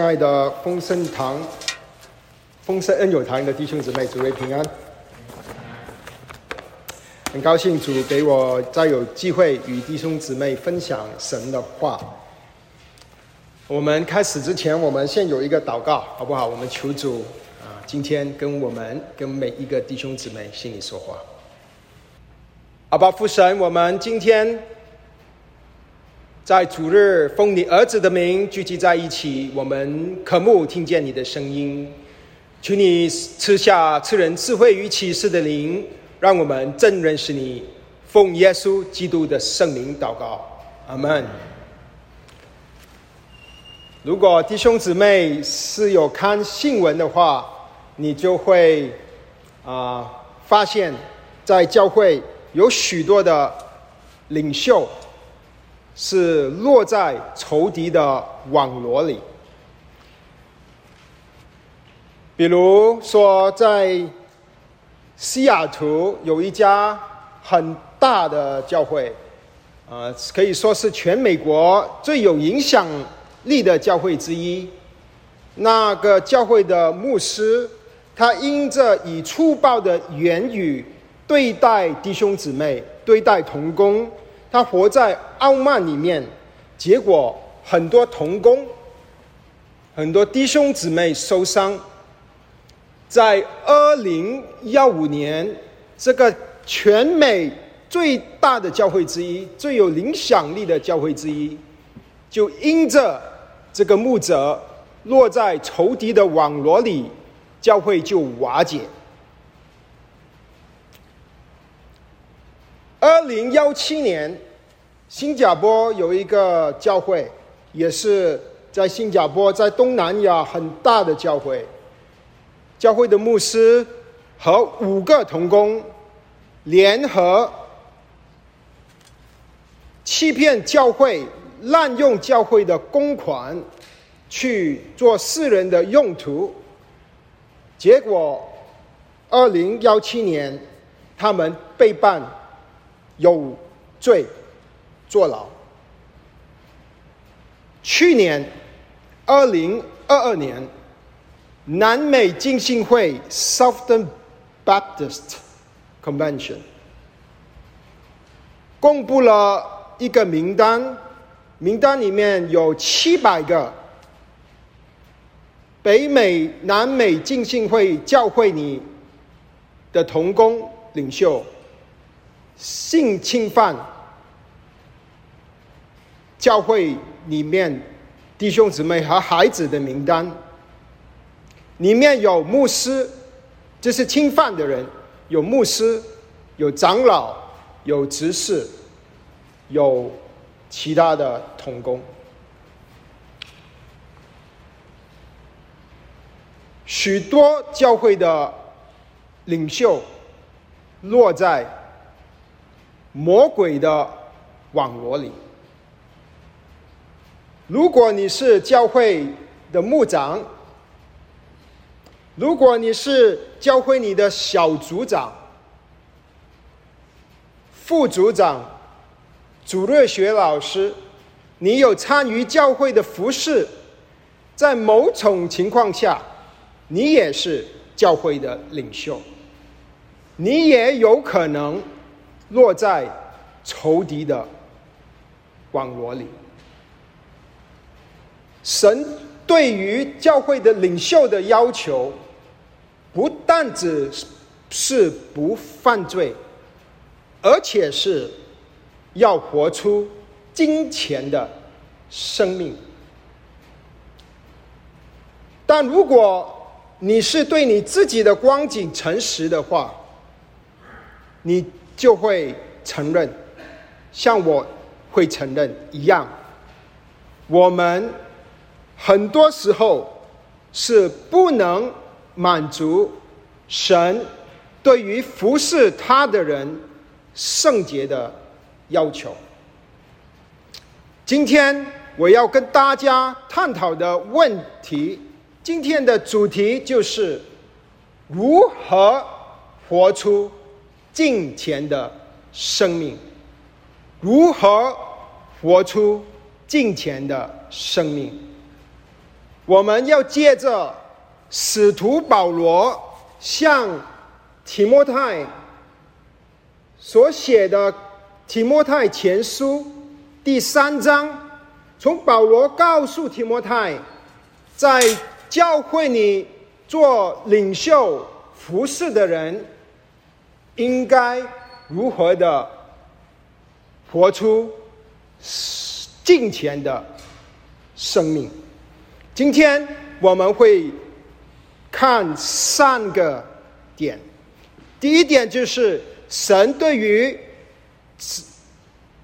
亲爱的丰盛堂、丰盛恩友堂的弟兄姊妹，主位平安。很高兴主给我再有机会与弟兄姊妹分享神的话。我们开始之前，我们先有一个祷告，好不好？我们求主啊，今天跟我们、跟每一个弟兄姊妹心里说话。阿爸父神，我们今天。在主日奉你儿子的名聚集在一起，我们渴慕听见你的声音。求你赐下赐人智慧与启示的灵，让我们真认识你。奉耶稣基督的圣灵祷告，阿门。如果弟兄姊妹是有看新闻的话，你就会啊发现，在教会有许多的领袖。是落在仇敌的网罗里。比如说，在西雅图有一家很大的教会，呃，可以说是全美国最有影响力的教会之一。那个教会的牧师，他因着以粗暴的言语对待弟兄姊妹，对待童工。他活在傲慢里面，结果很多童工、很多弟兄姊妹受伤。在二零幺五年，这个全美最大的教会之一、最有影响力的教会之一，就因着这个牧者落在仇敌的网罗里，教会就瓦解。二零幺七年，新加坡有一个教会，也是在新加坡，在东南亚很大的教会。教会的牧师和五个童工联合欺骗教会，滥用教会的公款去做私人的用途。结果，二零幺七年，他们被办。有罪坐牢。去年二零二二年，南美浸信会 （Southern Baptist Convention） 公布了一个名单，名单里面有七百个北美、南美浸信会教会里的童工领袖。性侵犯教会里面弟兄姊妹和孩子的名单，里面有牧师，这是侵犯的人；有牧师，有长老，有执事，有其他的童工。许多教会的领袖落在。魔鬼的网络里。如果你是教会的牧长，如果你是教会里的小组长、副组长、主日学老师，你有参与教会的服饰，在某种情况下，你也是教会的领袖，你也有可能。落在仇敌的网罗里。神对于教会的领袖的要求，不但只是不犯罪，而且是要活出金钱的生命。但如果你是对你自己的光景诚实的话，你。就会承认，像我会承认一样，我们很多时候是不能满足神对于服侍他的人圣洁的要求。今天我要跟大家探讨的问题，今天的主题就是如何活出。金钱的生命，如何活出金钱的生命？我们要借着使徒保罗向提摩太所写的《提摩太前书》第三章，从保罗告诉提摩太，在教会里做领袖服侍的人，应该如何的活出敬虔的生命。今天我们会看三个点。第一点就是神对于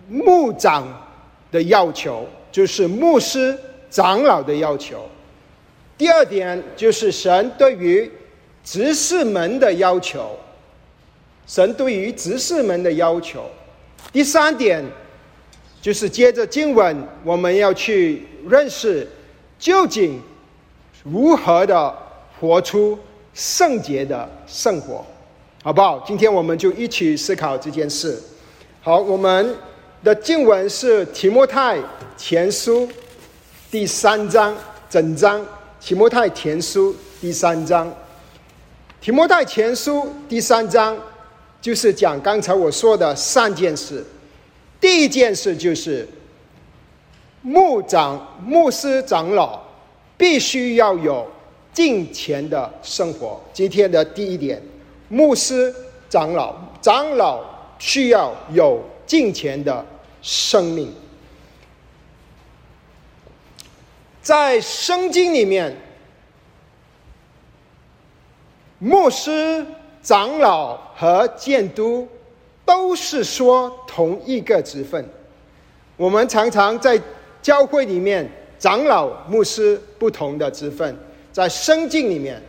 牧长的要求，就是牧师长老的要求。第二点就是神对于执事门的要求，神对于执事们的要求。第三点就是接着经文，我们要去认识究竟如何的活出圣洁的生活。好不好？今天我们就一起思考这件事。好，我们的经文是提摩太前书第三章，整章提摩太前书第三章。提摩太前书第三章就是讲刚才我说的三件事。第一件事就是牧长、牧师、长老必须要有敬虔的生活。今天的第一点。牧师、长老、长老需要有敬虔的生命。在圣经里面，牧师、长老和监督都是说同一个职分。我们常常在教会里面，长老、牧师不同的职分，在圣经里面，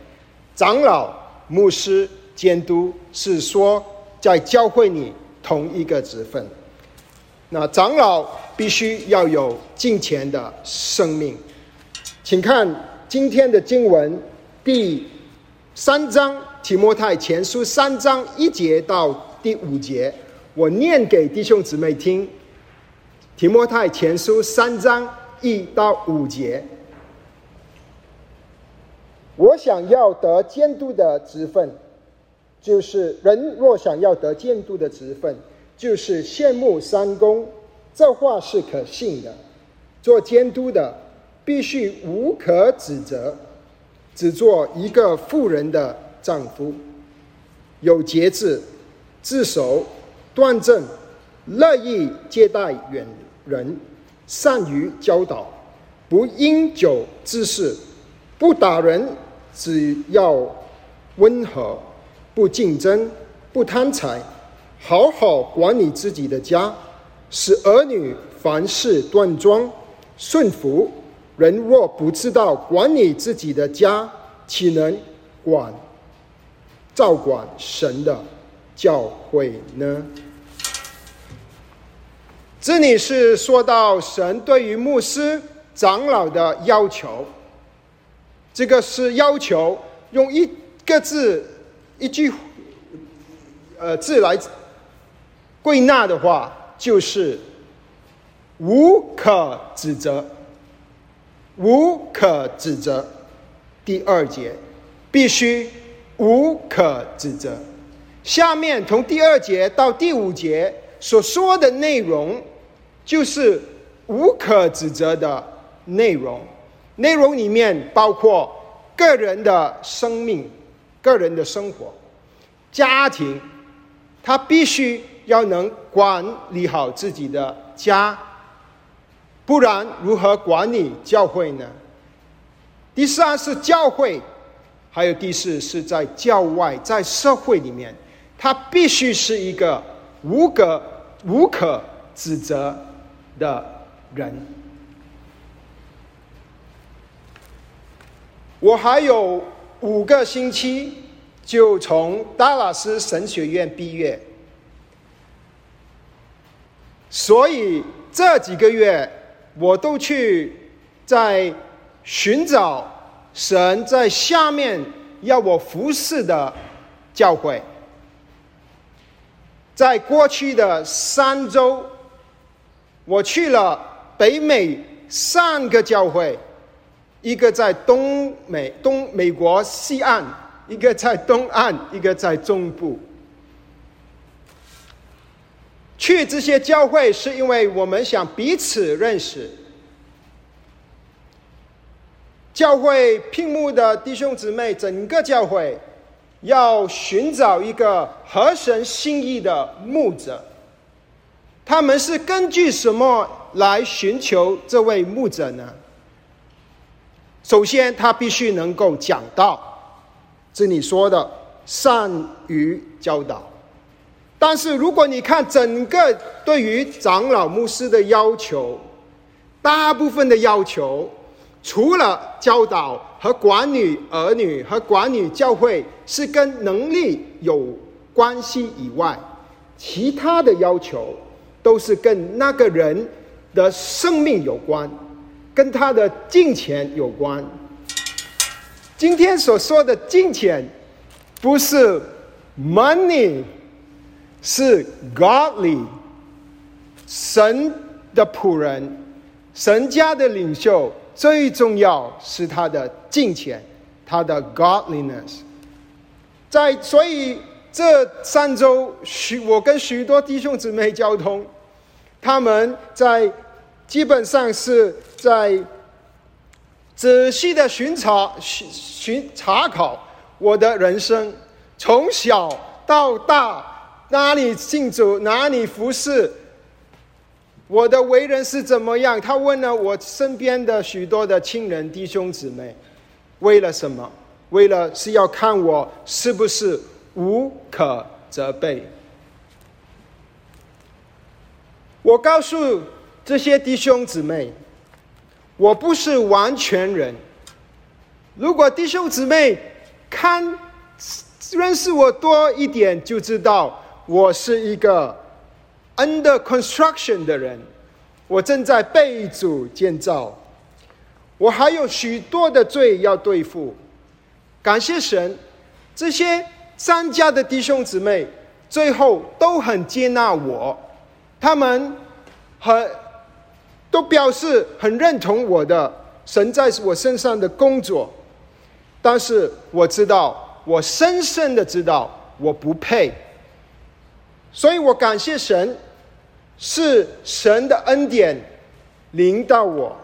长老、牧师。监督是说，在教会里同一个职分。那长老必须要有金钱的生命。请看今天的经文第三章提摩太前书三章一节到第五节，我念给弟兄姊妹听。提摩太前书三章一到五节，我想要得监督的职分。就是人若想要得监督的职分，就是羡慕三公，这话是可信的。做监督的必须无可指责，只做一个富人的丈夫，有节制，自守，端正，乐意接待远人，善于教导，不因酒滋事，不打人，只要温和。不竞争，不贪财，好好管理自己的家，使儿女凡事端庄顺服。人若不知道管理自己的家，岂能管照管神的教会呢？这里是说到神对于牧师长老的要求，这个是要求用一个字。一句，呃，字来归纳的话，就是无可指责，无可指责。第二节必须无可指责。下面从第二节到第五节所说的内容，就是无可指责的内容。内容里面包括个人的生命。个人的生活、家庭，他必须要能管理好自己的家，不然如何管理教会呢？第三是教会，还有第四是在教外，在社会里面，他必须是一个无可无可指责的人。我还有。五个星期就从达拉斯神学院毕业，所以这几个月我都去在寻找神在下面要我服侍的教会。在过去的三周，我去了北美三个教会，一个在东美东美国西岸，一个在东岸，一个在中部。去这些教会是因为我们想彼此认识。教会屏幕的弟兄姊妹，整个教会要寻找一个合神心意的牧者。他们是根据什么来寻求这位牧者呢？首先，他必须能够讲道，这里说的善于教导。但是，如果你看整个对于长老牧师的要求，大部分的要求，除了教导和管理儿女和管理教会是跟能力有关系以外，其他的要求都是跟那个人的生命有关，跟他的金钱有关。今天所说的金钱，不是 money。是 godly，神的仆人，神家的领袖，最重要是他的敬虔，他的 godliness。在所以这三周许我跟许多弟兄姊妹交通，他们在基本上是在仔细的巡查巡巡查考我的人生，从小到大。哪里信主，哪里服侍。我的为人是怎么样？他问了我身边的许多的亲人、弟兄姊妹，为了什么？为了是要看我是不是无可责备。我告诉这些弟兄姊妹，我不是完全人。如果弟兄姊妹看认识我多一点，就知道。我是一个 under construction 的人，我正在被主建造，我还有许多的罪要对付。感谢神，这些三家的弟兄姊妹最后都很接纳我，他们很都表示很认同我的神在我身上的工作，但是我知道，我深深的知道我不配。所以我感谢神，是神的恩典临到我。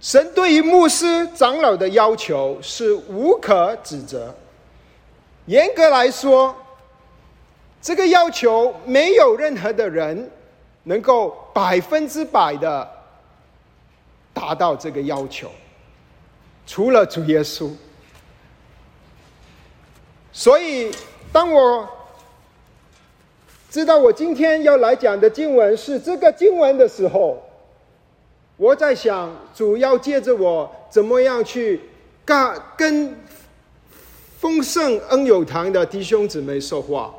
神对于牧师长老的要求是无可指责。严格来说，这个要求没有任何的人能够百分之百的达到这个要求，除了主耶稣。所以，当我知道我今天要来讲的经文是这个经文的时候，我在想，主要借着我怎么样去跟跟丰盛恩友堂的弟兄姊妹说话，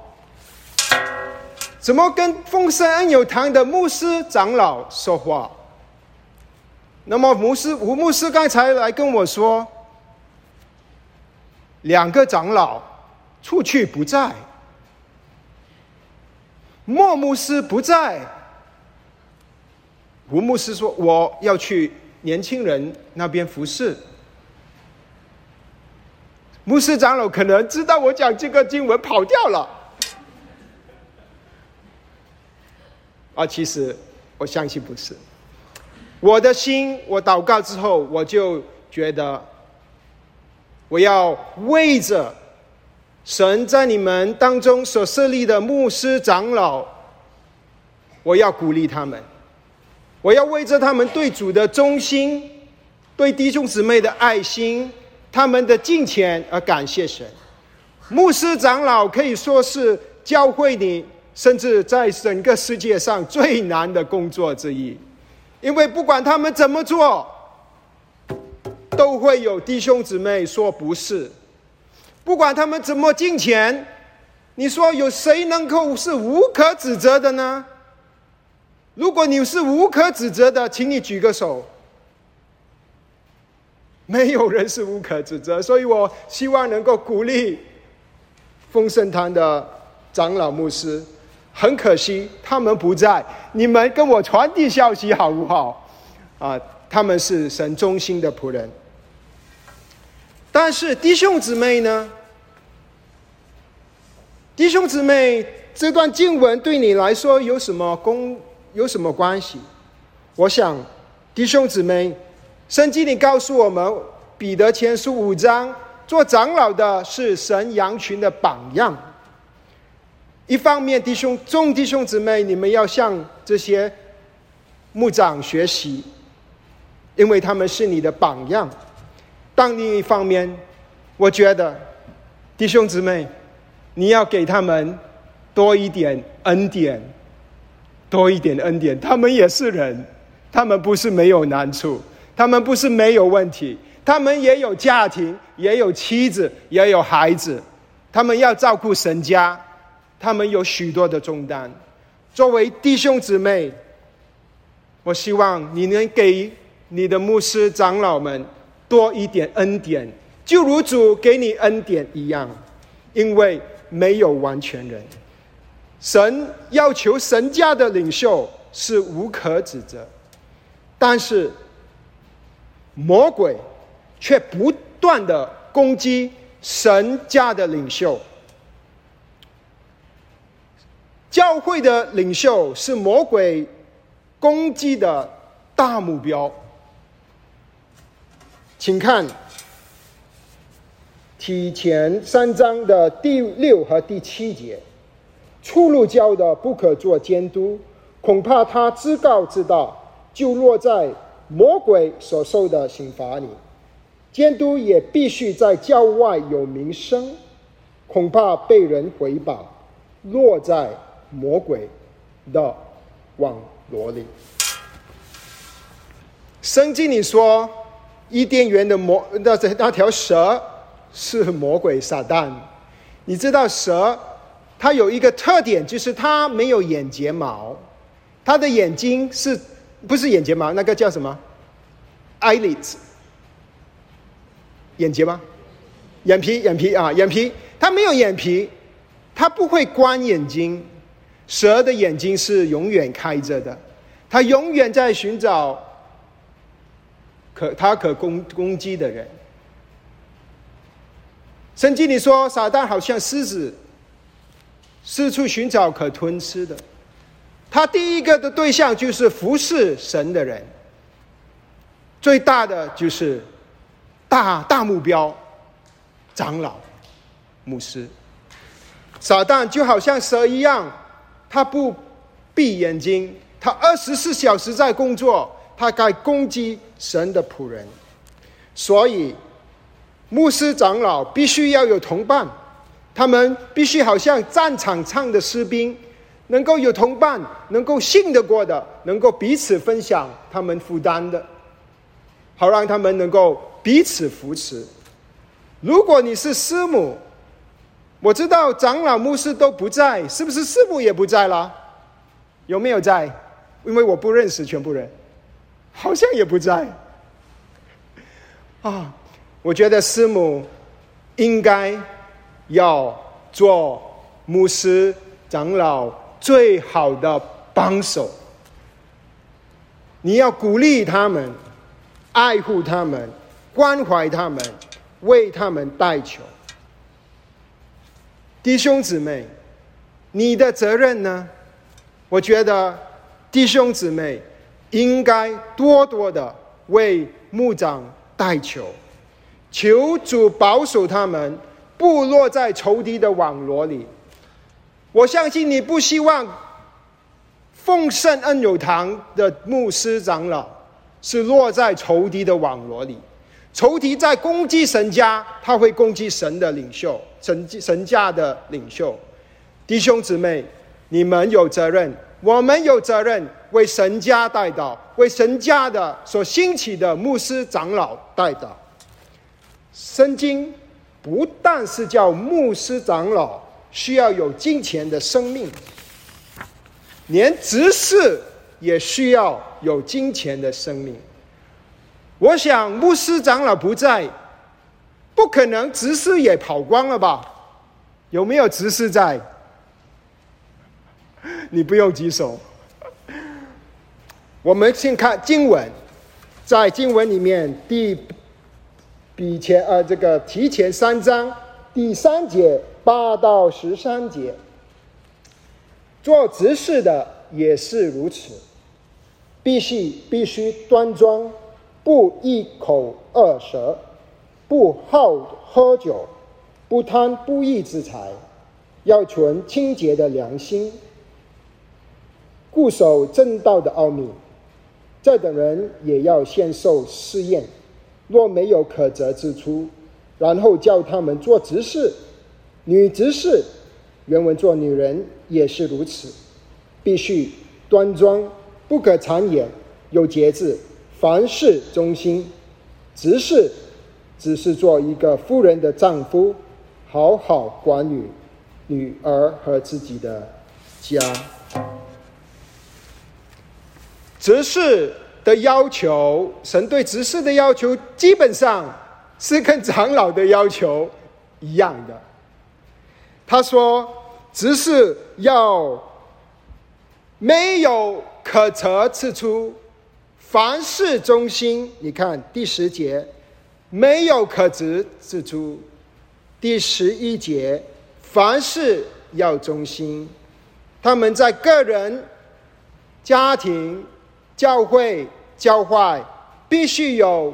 怎么跟丰盛恩友堂的牧师长老说话？那么，牧师吴牧师刚才来跟我说，两个长老。出去不在，莫牧师不在。吴牧师说：“我要去年轻人那边服侍。”牧师长老可能知道我讲这个经文跑掉了。啊，其实我相信不是。我的心，我祷告之后，我就觉得我要为着。神在你们当中所设立的牧师长老，我要鼓励他们，我要为着他们对主的忠心、对弟兄姊妹的爱心、他们的敬虔而感谢神。牧师长老可以说是教会里，甚至在整个世界上最难的工作之一，因为不管他们怎么做，都会有弟兄姊妹说不是。不管他们怎么金钱，你说有谁能够是无可指责的呢？如果你是无可指责的，请你举个手。没有人是无可指责，所以我希望能够鼓励丰盛堂的长老牧师，很可惜，他们不在。你们跟我传递消息好不好？啊，他们是神中心的仆人。但是弟兄姊妹呢？弟兄姊妹，这段经文对你来说有什么功有什么关系？我想，弟兄姊妹，圣经里告诉我们，彼得前书五章，做长老的是神羊群的榜样。一方面，弟兄众弟兄姊妹，你们要向这些牧长学习，因为他们是你的榜样。但另一方面，我觉得弟兄姊妹。你要给他们多一点恩典，多一点恩典。他们也是人，他们不是没有难处，他们不是没有问题，他们也有家庭，也有妻子，也有孩子，他们要照顾神家，他们有许多的重担。作为弟兄姊妹，我希望你能给你的牧师长老们多一点恩典，就如主给你恩典一样，因为。没有完全人，神要求神家的领袖是无可指责，但是魔鬼却不断的攻击神家的领袖。教会的领袖是魔鬼攻击的大目标，请看。提前三章的第六和第七节，出入教的不可做监督，恐怕他自告自道，就落在魔鬼所受的刑罚里。监督也必须在教外有名声，恐怕被人回谤，落在魔鬼的网罗里。圣经里说，伊甸园的魔那那条蛇。是魔鬼撒旦，你知道蛇，它有一个特点，就是它没有眼睫毛，它的眼睛是不是眼睫毛？那个叫什么？eyelids，眼睫吗？眼皮，眼皮啊，眼皮，它没有眼皮，它不会关眼睛。蛇的眼睛是永远开着的，它永远在寻找可它可攻攻击的人。圣经里说，撒旦好像狮子，四处寻找可吞吃的。他第一个的对象就是服侍神的人，最大的就是大大目标，长老、牧师。撒旦就好像蛇一样，他不闭眼睛，他二十四小时在工作，他该攻击神的仆人，所以。牧师长老必须要有同伴，他们必须好像战场上的士兵，能够有同伴，能够信得过的，能够彼此分享他们负担的，好让他们能够彼此扶持。如果你是师母，我知道长老牧师都不在，是不是师母也不在了？有没有在？因为我不认识全部人，好像也不在。啊。我觉得师母应该要做牧师长老最好的帮手。你要鼓励他们，爱护他们，关怀他们，为他们代求。弟兄姊妹，你的责任呢？我觉得弟兄姊妹应该多多的为牧长代求。求主保守他们，不落在仇敌的网罗里。我相信你不希望奉圣恩有堂的牧师长老是落在仇敌的网罗里。仇敌在攻击神家，他会攻击神的领袖，神神家的领袖。弟兄姊妹，你们有责任，我们有责任，为神家代祷，为神家的所兴起的牧师长老代祷。圣经不但是叫牧师长老需要有金钱的生命，连执事也需要有金钱的生命。我想牧师长老不在，不可能执事也跑光了吧？有没有执事在？你不用举手。我们先看经文，在经文里面第比前呃这个提前三章第三节八到十三节，做执事的也是如此，必须必须端庄，不一口二舌，不好喝酒，不贪不义之财，要存清洁的良心，固守正道的奥秘。这等人也要先受试验，若没有可责之处，然后叫他们做执事、女执事。原文做女人也是如此，必须端庄，不可谗言，有节制，凡事忠心。执事只是做一个夫人的丈夫，好好管理女儿和自己的家。执事的要求，神对执事的要求，基本上是跟长老的要求一样的。他说，执事要没有可责之处，凡事忠心。你看第十节，没有可责之处；第十一节，凡事要忠心。他们在个人、家庭。教会教坏必须有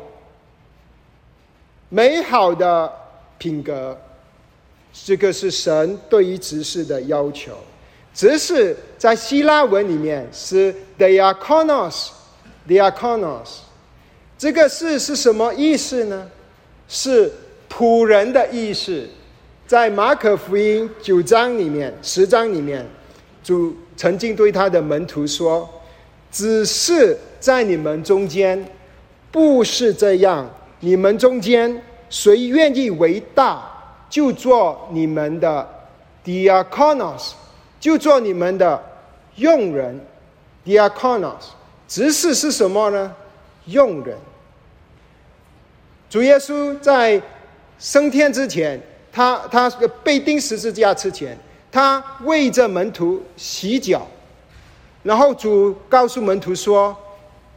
美好的品格，这个是神对于执事的要求。执事在希腊文里面是 diakonos，diakonos，这个是是什么意思呢？是仆人的意思。在马可福音九章里面、十章里面，主曾经对他的门徒说。只是在你们中间，不是这样。你们中间谁愿意为大，就做你们的 diakonos，就做你们的用人 diakonos。执事是什么呢？用人。主耶稣在升天之前，他他被钉十字架之前，他为着门徒洗脚。然后主告诉门徒说：“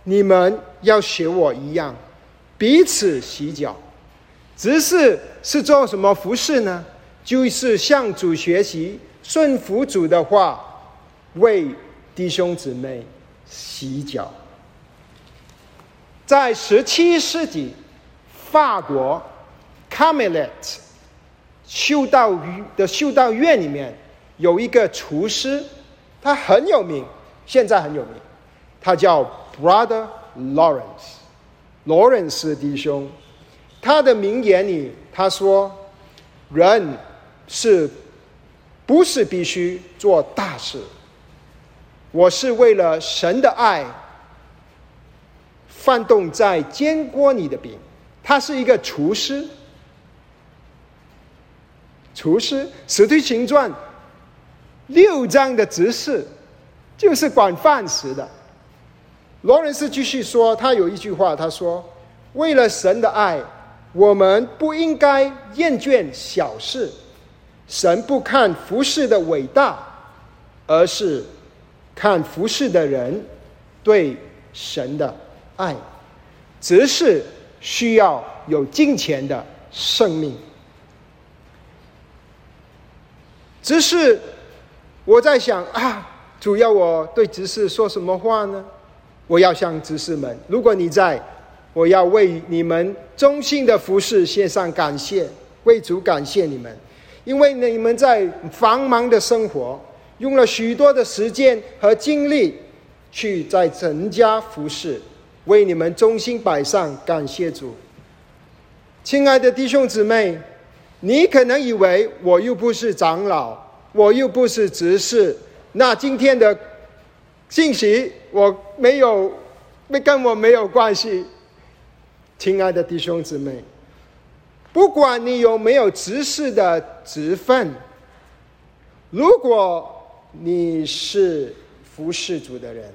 你们要学我一样，彼此洗脚。只是是做什么服饰呢？就是向主学习，顺服主的话，为弟兄姊妹洗脚。在十七世纪，法国卡梅勒修道的修道院里面有一个厨师，他很有名。”现在很有名，他叫 Brother Lawrence，罗伦斯弟兄。他的名言里他说：“人是不是必须做大事？我是为了神的爱，翻动在煎锅里的饼。”他是一个厨师，厨师《使徒行传》六章的执事。就是管饭食的。罗伦斯继续说，他有一句话，他说：“为了神的爱，我们不应该厌倦小事。神不看服饰的伟大，而是看服饰的人对神的爱。只是需要有金钱的生命。只是我在想啊。”主要我对执事说什么话呢？我要向执事们，如果你在，我要为你们忠心的服侍献上感谢，为主感谢你们，因为你们在繁忙的生活，用了许多的时间和精力去在整家服侍，为你们忠心摆上，感谢主。亲爱的弟兄姊妹，你可能以为我又不是长老，我又不是执事。那今天的信息我没有，没跟我没有关系。亲爱的弟兄姊妹，不管你有没有执事的职分，如果你是服侍主的人，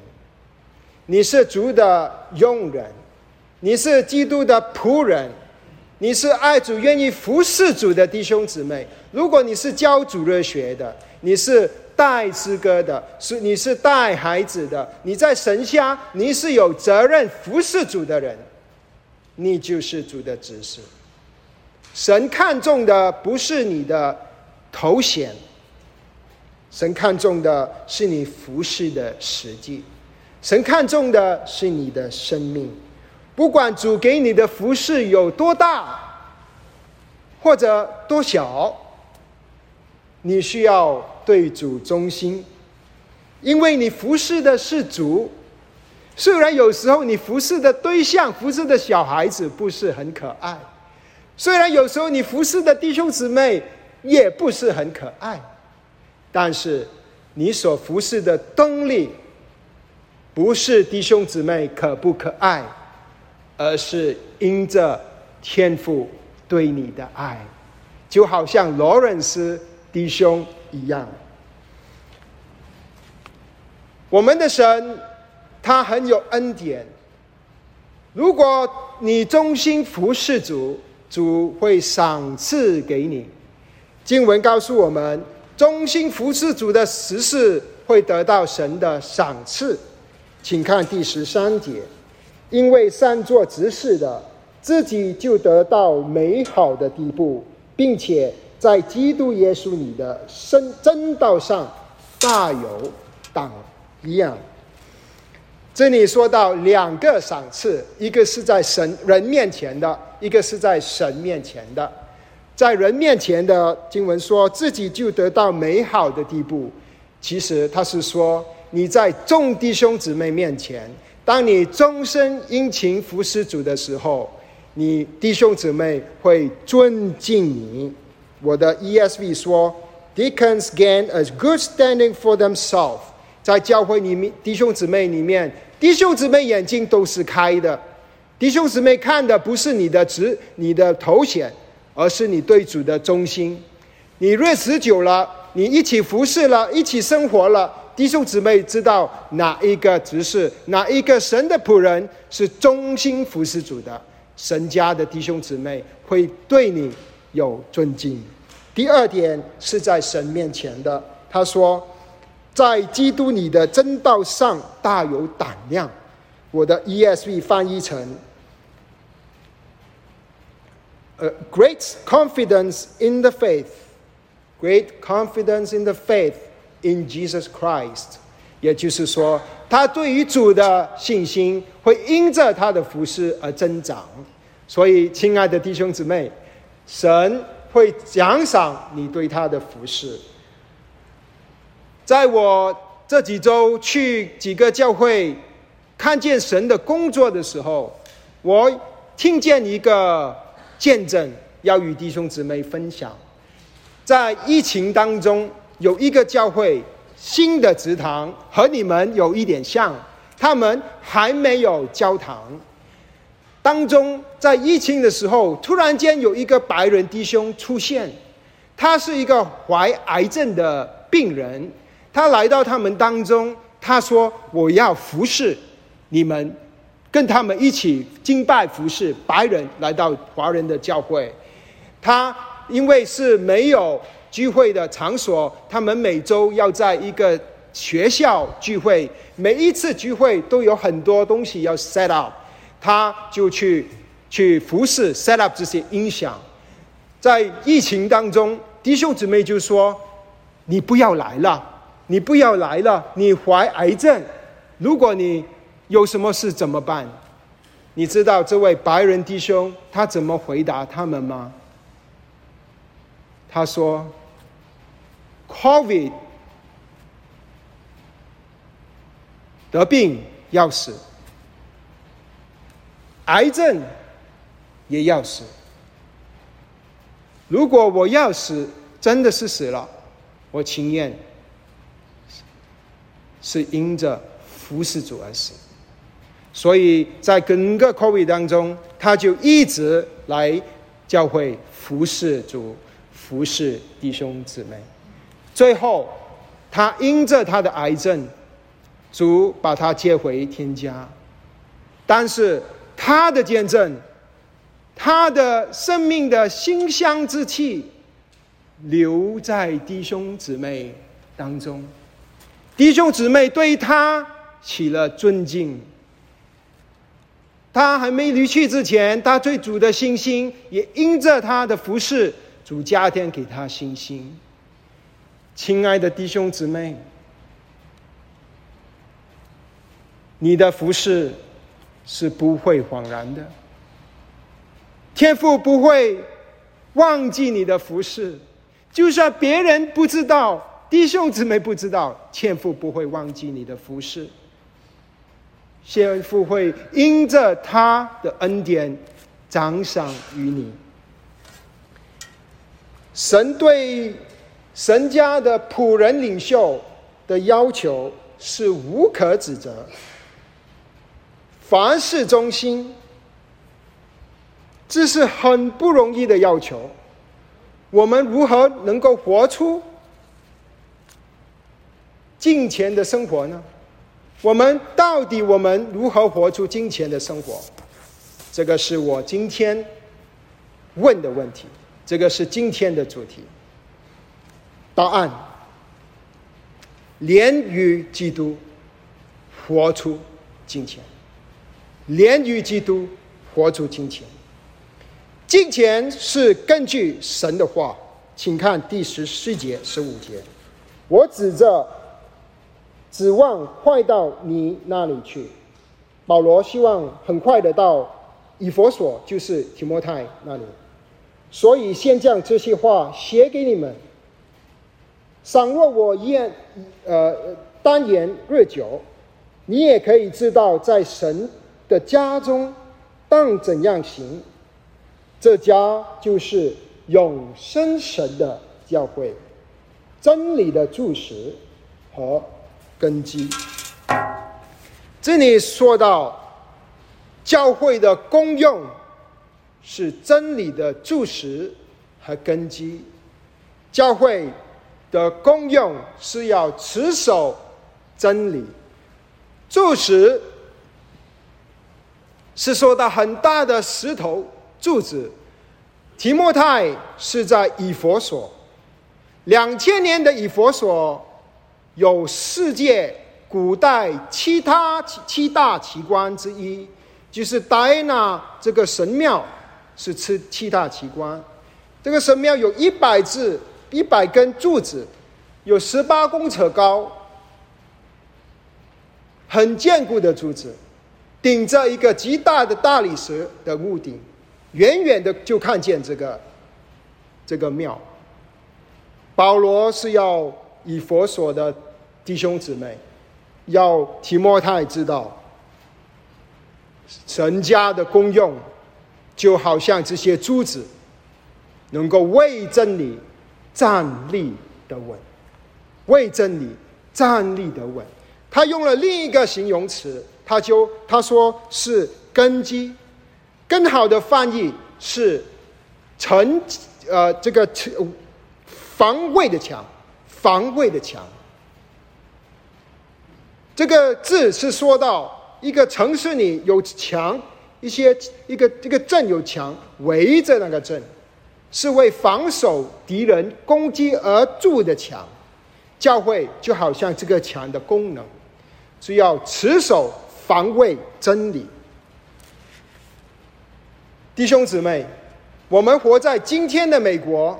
你是主的佣人，你是基督的仆人，你是爱主、愿意服侍主的弟兄姊妹。如果你是教主日学的，你是。带诗歌的，是你是带孩子的，你在神家，你是有责任服侍主的人，你就是主的指示。神看重的不是你的头衔，神看重的是你服侍的实际，神看重的是你的生命。不管主给你的服饰有多大，或者多小，你需要对主忠心，因为你服侍的是主。虽然有时候你服侍的对象、服侍的小孩子不是很可爱，虽然有时候你服侍的弟兄姊妹也不是很可爱，但是你所服侍的动力，不是弟兄姊妹可不可爱。而是因着天父对你的爱，就好像罗伦斯弟兄一样。我们的神他很有恩典，如果你忠心服侍主，主会赏赐给你。经文告诉我们，忠心服侍主的实事会得到神的赏赐。请看第十三节。因为善作执事的，自己就得到美好的地步，并且在基督耶稣里的真真道上大有党一样。这里说到两个赏赐，一个是在神人面前的，一个是在神面前的。在人面前的经文说自己就得到美好的地步，其实他是说你在众弟兄姊妹面前。当你终身殷勤服侍主的时候，你弟兄姊妹会尊敬你。我的 ESV 说，Deacons gain a good standing for themselves。在教会里面，弟兄姊妹里面，弟兄姊妹眼睛都是开的。弟兄姊妹看的不是你的职、你的头衔，而是你对主的忠心。你认识久了，你一起服侍了，一起生活了。弟兄姊妹知道哪一个执事，哪一个神的仆人是忠心服侍主的，神家的弟兄姊妹会对你有尊敬。第二点是在神面前的，他说，在基督里的真道上大有胆量。我的 ESV 翻译成：a great confidence in the faith，great confidence in the faith。In Jesus Christ，也就是说，他对于主的信心会因着他的服饰而增长。所以，亲爱的弟兄姊妹，神会奖赏你对他的服饰。在我这几周去几个教会看见神的工作的时候，我听见一个见证，要与弟兄姊妹分享。在疫情当中。有一个教会新的祠堂和你们有一点像，他们还没有教堂。当中在疫情的时候，突然间有一个白人弟兄出现，他是一个怀癌症的病人，他来到他们当中，他说：“我要服侍你们，跟他们一起敬拜服侍。”白人来到华人的教会，他因为是没有。聚会的场所，他们每周要在一个学校聚会，每一次聚会都有很多东西要 set up，他就去去服侍 set up 这些音响。在疫情当中，弟兄姊妹就说：“你不要来了，你不要来了，你怀癌症，如果你有什么事怎么办？”你知道这位白人弟兄他怎么回答他们吗？他说。Covid 得病要死，癌症也要死。如果我要死，真的是死了，我情愿是因着服侍主而死。所以在整个 Covid 当中，他就一直来教会服侍主，服侍弟兄姊妹。最后，他因着他的癌症，主把他接回天家。但是他的见证，他的生命的馨香之气，留在弟兄姊妹当中，弟兄姊妹对他起了尊敬。他还没离去之前，他对主的信心也因着他的服侍，主加添给他信心。亲爱的弟兄姊妹，你的服侍是不会恍然的，天父不会忘记你的服侍，就算别人不知道，弟兄姊妹不知道，天父不会忘记你的服侍。先父会因着他的恩典奖赏于你。神对神家的仆人领袖的要求是无可指责，凡事忠心，这是很不容易的要求。我们如何能够活出金钱的生活呢？我们到底我们如何活出金钱的生活？这个是我今天问的问题，这个是今天的主题。答案：连于基督，活出金钱；连于基督，活出金钱。金钱是根据神的话，请看第十四节、十五节。我指着。指望快到你那里去，保罗希望很快的到以佛所，就是提摩太那里，所以先将这些话写给你们。倘若我言呃单言日久，你也可以知道在神的家中当怎样行。这家就是永生神的教会，真理的柱石和。根基。这里说到教会的功用是真理的柱石和根基，教会的功用是要持守真理，柱石是说到很大的石头柱子。提莫泰是在以佛所，两千年的以佛所。有世界古代七他七大奇观之一，就是戴安娜这个神庙是七七大奇观。这个神庙有一百字一百根柱子，有十八公尺高，很坚固的柱子，顶着一个极大的大理石的屋顶，远远的就看见这个这个庙。保罗是要以佛所的。弟兄姊妹，要提摩太知道，神家的功用，就好像这些珠子，能够为真理站立的稳，为真理站立的稳。他用了另一个形容词，他就他说是根基，更好的翻译是城，呃，这个城防卫的墙，防卫的墙。这个字是说到一个城市里有墙，一些一个一个镇有墙围着那个镇，是为防守敌人攻击而筑的墙。教会就好像这个墙的功能，是要持守防卫真理。弟兄姊妹，我们活在今天的美国。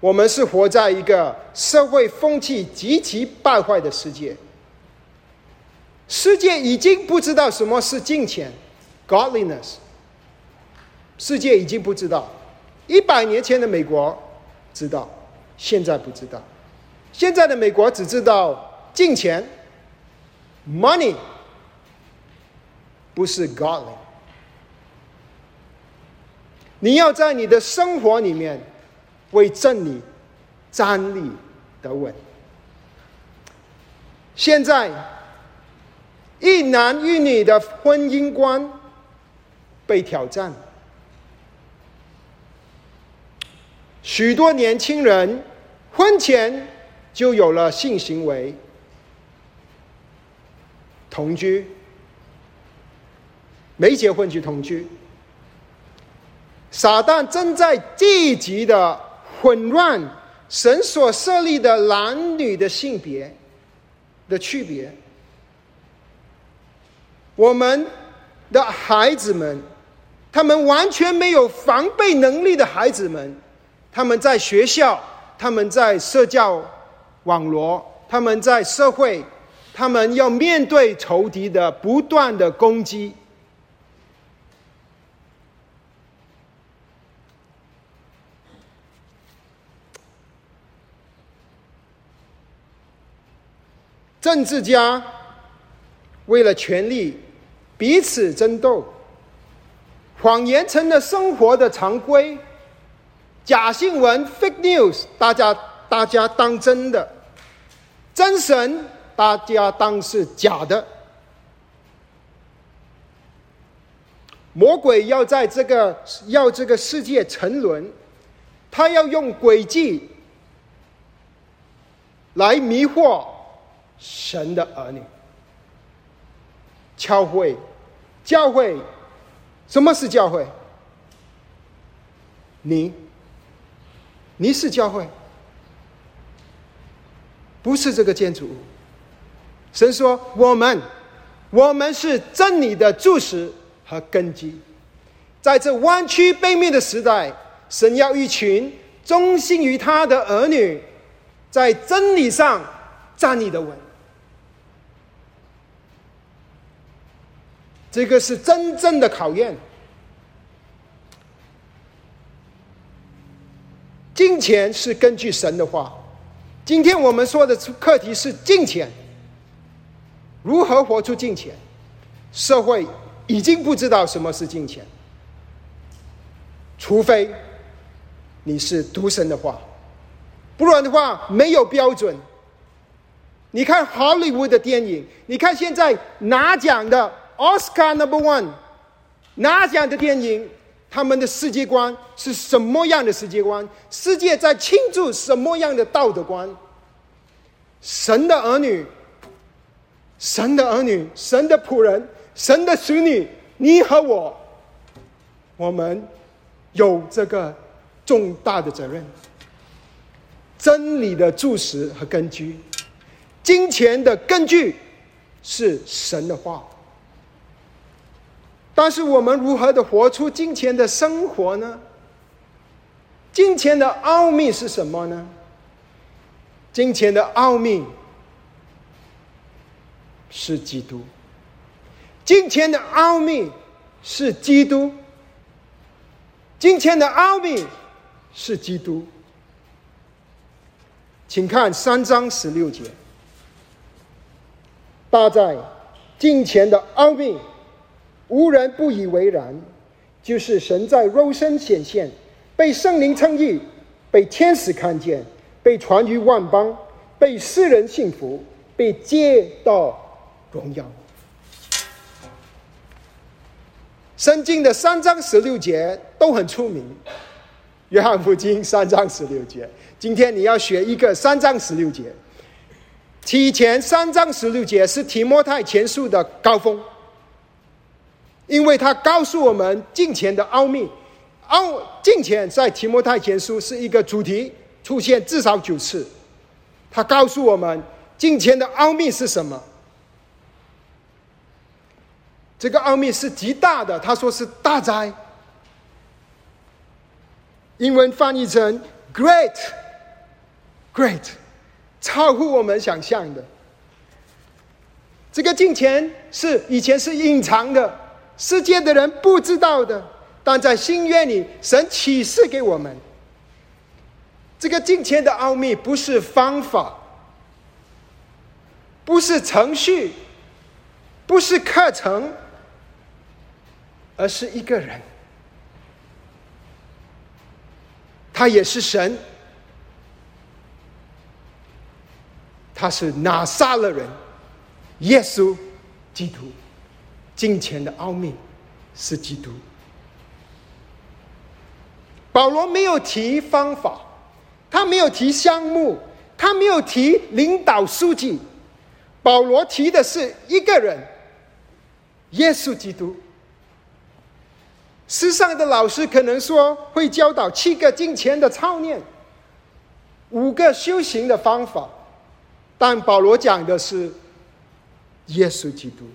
我们是活在一个社会风气极其败坏的世界，世界已经不知道什么是金钱，godliness。世界已经不知道，一百年前的美国知道，现在不知道。现在的美国只知道金钱，money，不是 godly。你要在你的生活里面。为真理站立得稳。现在，一男一女的婚姻观被挑战，许多年轻人婚前就有了性行为、同居，没结婚就同居。撒旦正在积极的。混乱神所设立的男女的性别的区别。我们的孩子们，他们完全没有防备能力的孩子们，他们在学校，他们在社交网络，他们在社会，他们要面对仇敌的不断的攻击。政治家为了权力彼此争斗，谎言成了生活的常规，假新闻 （fake news） 大家大家当真的，真神大家当是假的。魔鬼要在这个要这个世界沉沦，他要用诡计来迷惑。神的儿女，教会，教会，什么是教会？你，你是教会，不是这个建筑物。神说：“我们，我们是真理的柱石和根基。”在这弯曲背面的时代，神要一群忠心于他的儿女，在真理上站立的稳。这个是真正的考验。金钱是根据神的话。今天我们说的课题是金钱，如何活出金钱？社会已经不知道什么是金钱，除非你是读神的话，不然的话没有标准。你看好莱坞的电影，你看现在拿奖的。Oscar Number One，拿奖的电影，他们的世界观是什么样的世界观？世界在庆祝什么样的道德观？神的儿女，神的儿女，神的仆人，神的子女，你和我，我们有这个重大的责任。真理的注释和根据，金钱的根据是神的话。但是我们如何的活出金钱的生活呢？金钱的奥秘是什么呢？金钱的奥秘是基督。金钱的奥秘是基督。金钱的奥秘是基督。请看三章十六节，大在金钱的奥秘。无人不以为然，就是神在肉身显现，被圣灵称义，被天使看见，被传于万邦，被世人信服，被接到荣耀。圣经的三章十六节都很出名，约翰福音三章十六节。今天你要学一个三章十六节，提前三章十六节是提摩太前书的高峰。因为他告诉我们金钱的奥秘，奥金钱在提摩太前书是一个主题，出现至少九次。他告诉我们金钱的奥秘是什么？这个奥秘是极大的，他说是大灾。英文翻译成 “great”，“great”，超乎我们想象的。这个金钱是以前是隐藏的。世界的人不知道的，但在心愿里，神启示给我们。这个金钱的奥秘不是方法，不是程序，不是课程，而是一个人。他也是神，他是拿撒勒人，耶稣基督。金钱的奥秘是基督。保罗没有提方法，他没有提项目，他没有提领导书记。保罗提的是一个人，耶稣基督。世上的老师可能说会教导七个金钱的操练，五个修行的方法，但保罗讲的是耶稣基督。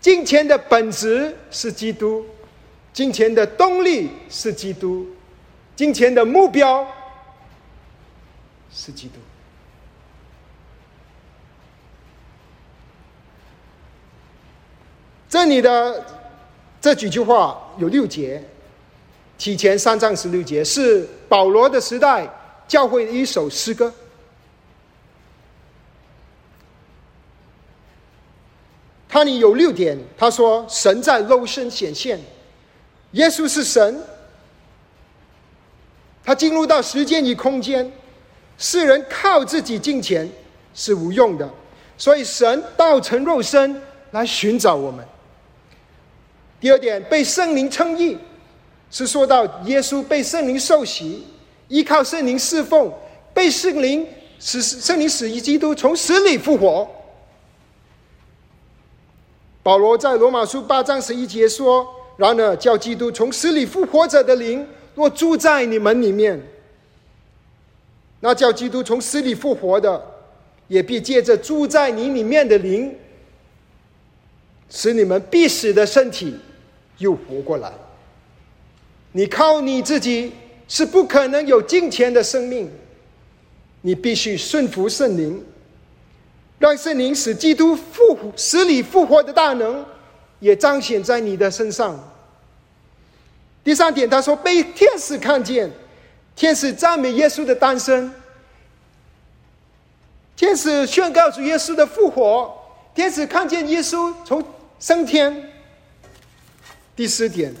金钱的本质是基督，金钱的动力是基督，金钱的目标是基督。这里的这几句话有六节，提前三章十六节是保罗的时代教会的一首诗歌。他里有六点，他说：“神在肉身显现，耶稣是神，他进入到时间与空间，世人靠自己金钱是无用的，所以神道成肉身来寻找我们。”第二点，被圣灵称义，是说到耶稣被圣灵受洗，依靠圣灵侍奉，被圣灵使圣灵使基督从死里复活。保罗在罗马书八章十一节说：“然而，叫基督从死里复活者的灵，若住在你们里面，那叫基督从死里复活的，也必借着住在你里面的灵，使你们必死的身体又活过来。你靠你自己是不可能有金钱的生命，你必须顺服圣灵。”让圣灵使基督复活、死里复活的大能，也彰显在你的身上。第三点，他说被天使看见，天使赞美耶稣的诞生，天使宣告主耶稣的复活，天使看见耶稣从升天。第四点，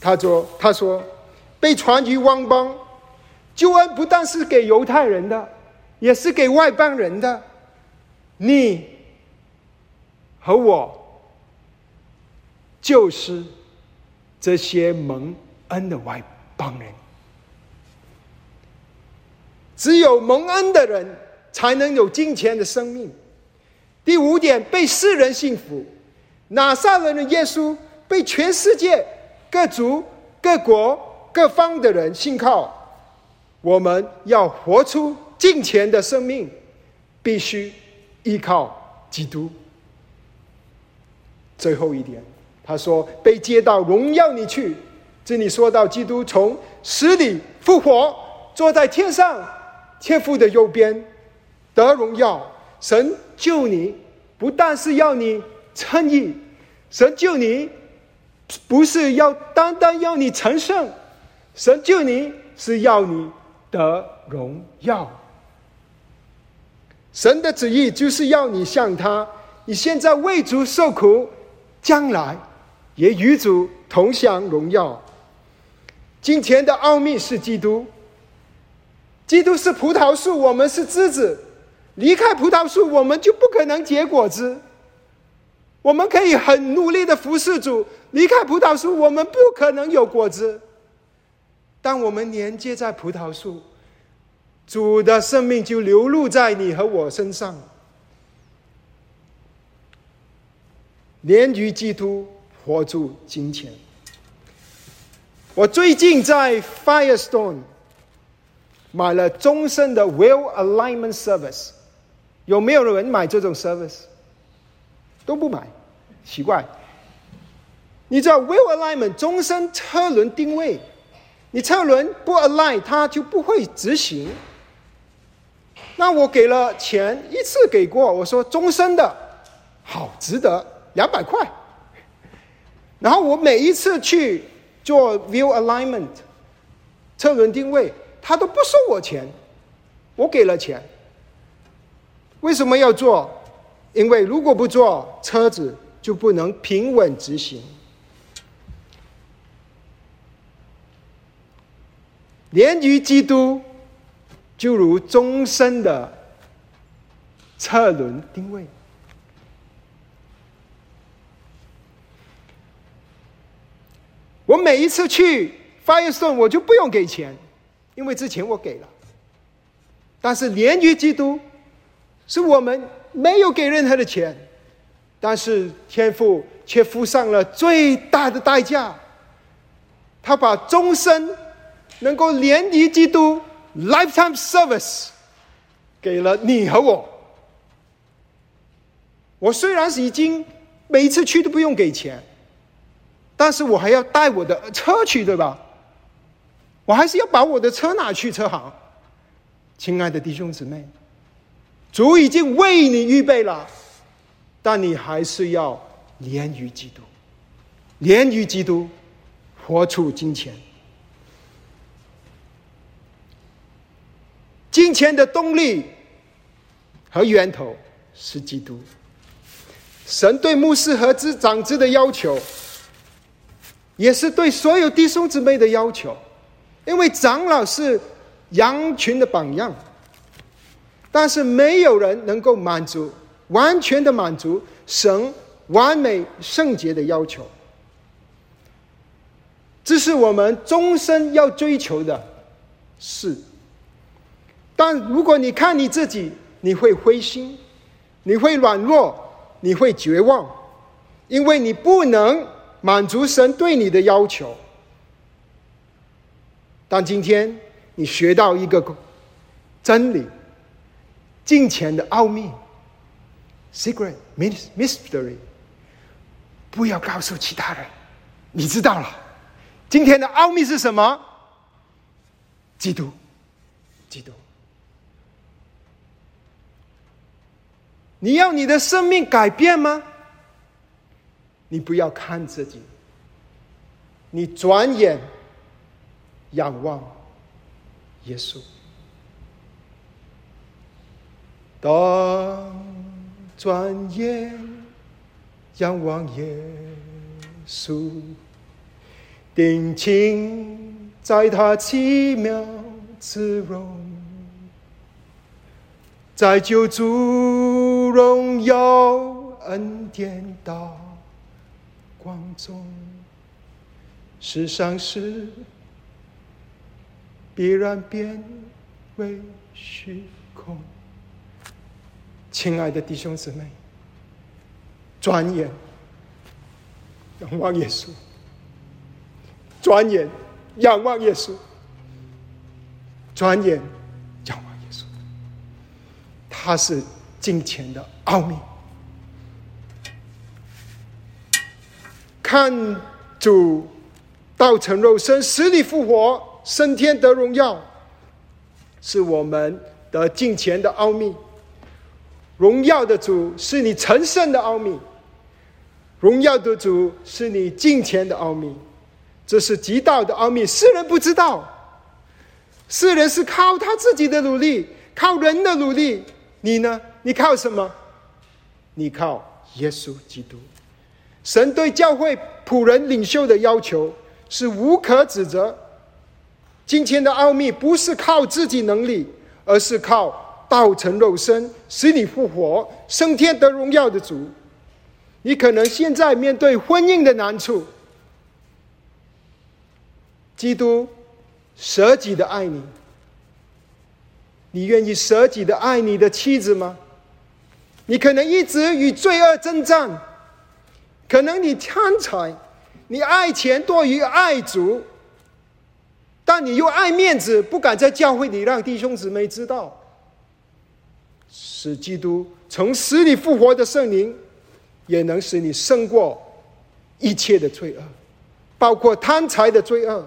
他说他说被传于万邦，救恩不但是给犹太人的，也是给外邦人的。你和我就是这些蒙恩的外邦人。只有蒙恩的人才能有金钱的生命。第五点，被世人信服。拿撒勒的耶稣被全世界各族、各国、各方的人信靠。我们要活出金钱的生命，必须。依靠基督。最后一点，他说被接到荣耀里去。这里说到基督从死里复活，坐在天上天父的右边得荣耀。神救你，不但是要你称义，神救你不是要单单要你成圣，神救你是要你得荣耀。神的旨意就是要你像他，你现在为主受苦，将来也与主同享荣耀。金钱的奥秘是基督，基督是葡萄树，我们是枝子。离开葡萄树，我们就不可能结果子。我们可以很努力的服侍主，离开葡萄树，我们不可能有果子。当我们连接在葡萄树。主的生命就流露在你和我身上，连于基督活出金钱。我最近在 Firestone 买了终身的 Will Alignment Service，有没有人买这种 service？都不买，奇怪。你知道 Will Alignment 终身车轮定位，你车轮不 align，它就不会执行。那我给了钱一次给过，我说终身的，好值得两百块。然后我每一次去做 view alignment 车轮定位，他都不收我钱，我给了钱。为什么要做？因为如果不做，车子就不能平稳执行。连于基督。就如终身的车轮定位，我每一次去 Firestone，我就不用给钱，因为之前我给了。但是连于基督，是我们没有给任何的钱，但是天父却付上了最大的代价，他把终身能够连于基督。lifetime service 给了你和我。我虽然是已经每一次去都不用给钱，但是我还要带我的车去，对吧？我还是要把我的车拿去车行。亲爱的弟兄姊妹，主已经为你预备了，但你还是要连于基督，连于基督，活出金钱。金钱的动力和源头是基督。神对牧师和之长子的要求，也是对所有弟兄姊妹的要求，因为长老是羊群的榜样。但是没有人能够满足完全的满足神完美圣洁的要求，这是我们终身要追求的事。但如果你看你自己，你会灰心，你会软弱。你会绝望，因为你不能满足神对你的要求。但今天你学到一个真理：金钱的奥秘 （secret mystery），不要告诉其他人。你知道了，今天的奥秘是什么？基督，基督。你要你的生命改变吗？你不要看自己，你转眼仰望耶稣。当转眼仰望耶稣，定睛在他奇妙姿容，在救主。荣耀恩典大光中，世上事必然变为虚空。亲爱的弟兄姊妹，转眼仰望耶稣，转眼仰望耶稣，转眼仰望耶稣，他是。金钱的奥秘，看主道成肉身，死里复活，升天得荣耀，是我们的金钱的奥秘。荣耀的主是你成圣的奥秘，荣耀的主是你金钱的奥秘，这是极道的奥秘。世人不知道，世人是靠他自己的努力，靠人的努力，你呢？你靠什么？你靠耶稣基督。神对教会仆人领袖的要求是无可指责。金钱的奥秘不是靠自己能力，而是靠道成肉身、使你复活、升天得荣耀的主。你可能现在面对婚姻的难处，基督舍己的爱你，你愿意舍己的爱你的妻子吗？你可能一直与罪恶征战，可能你贪财，你爱钱多于爱主，但你又爱面子，不敢在教会里让弟兄姊妹知道。使基督从死里复活的圣灵，也能使你胜过一切的罪恶，包括贪财的罪恶。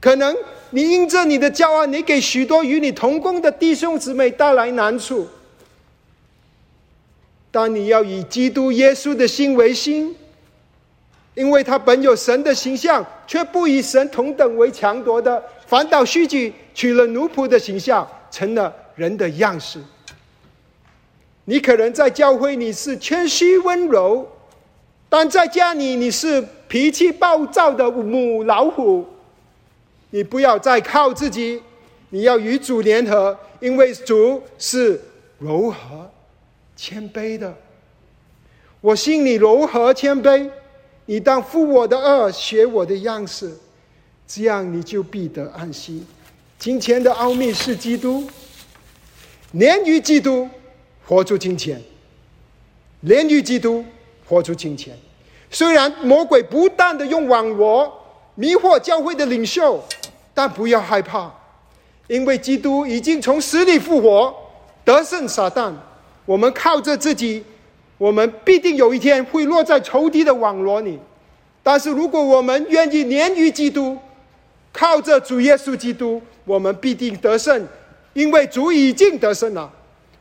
可能你因着你的骄傲，你给许多与你同工的弟兄姊妹带来难处。但你要以基督耶稣的心为心，因为他本有神的形象，却不以神同等为强夺的，反倒虚举，取了奴仆的形象，成了人的样式。你可能在教会你是谦虚温柔，但在家里你是脾气暴躁的母老虎。你不要再靠自己，你要与主联合，因为主是柔和。谦卑的，我心里柔和谦卑，你当负我的恶，学我的样式，这样你就必得安息。金钱的奥秘是基督，连于基督，活出金钱；连于基督，活出金钱。虽然魔鬼不断的用网罗迷惑教会的领袖，但不要害怕，因为基督已经从死里复活，得胜撒旦。我们靠着自己，我们必定有一天会落在仇敌的网络里。但是如果我们愿意连于基督，靠着主耶稣基督，我们必定得胜，因为主已经得胜了。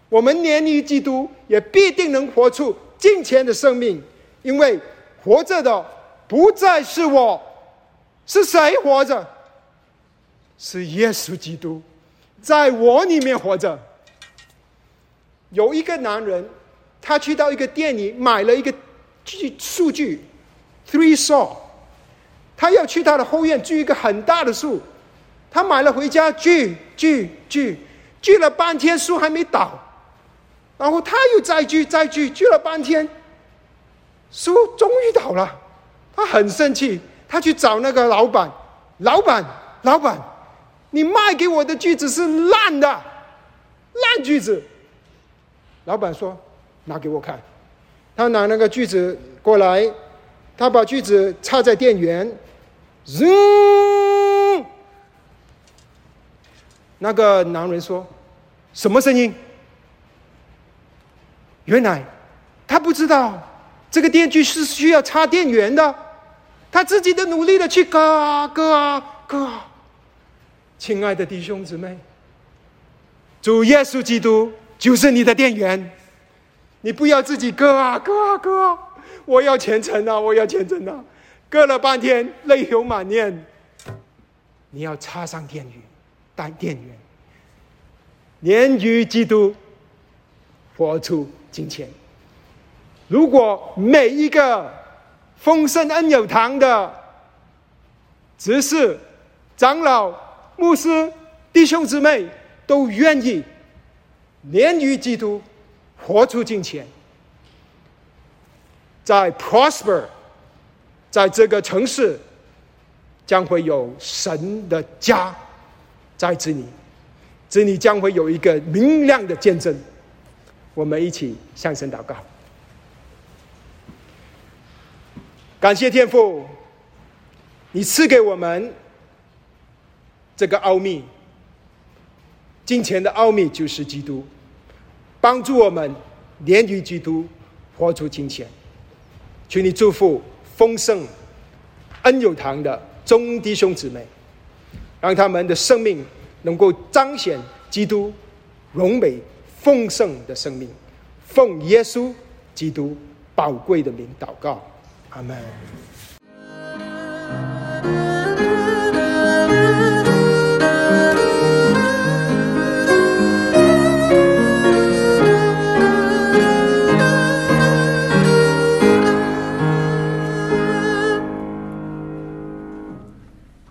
我们连于基督，也必定能活出金钱的生命，因为活着的不再是我，是谁活着？是耶稣基督，在我里面活着。有一个男人，他去到一个店里买了一个据数据。Three saw，他要去他的后院锯一个很大的树，他买了回家锯锯锯，锯了半天树还没倒，然后他又再锯再锯，锯了半天，树终于倒了，他很生气，他去找那个老板，老板老板，你卖给我的锯子是烂的，烂锯子。老板说拿给我看，他拿那个锯子过来。他把锯子插在电源，嗯，那个男人说：“什么声音？”原来他不知道这个电锯是需要插电源的，他自己的努力的去割啊割啊割啊。亲爱的弟兄姊妹，主耶稣基督就是你的电源，你不要自己割啊割啊割。我要虔诚啊！我要虔诚啊！割了半天，泪流满面。你要插上电源，带电源，连于基督，活出金钱。如果每一个丰盛恩有堂的执事、长老、牧师、弟兄姊妹都愿意连于基督，活出金钱。在 prosper，在这个城市，将会有神的家在这里，这里将会有一个明亮的见证。我们一起向神祷告，感谢天父，你赐给我们这个奥秘，金钱的奥秘就是基督，帮助我们连于基督，活出金钱。求你祝福丰盛恩有堂的中弟兄姊妹，让他们的生命能够彰显基督荣美丰盛的生命。奉耶稣基督宝贵的名祷告，阿门。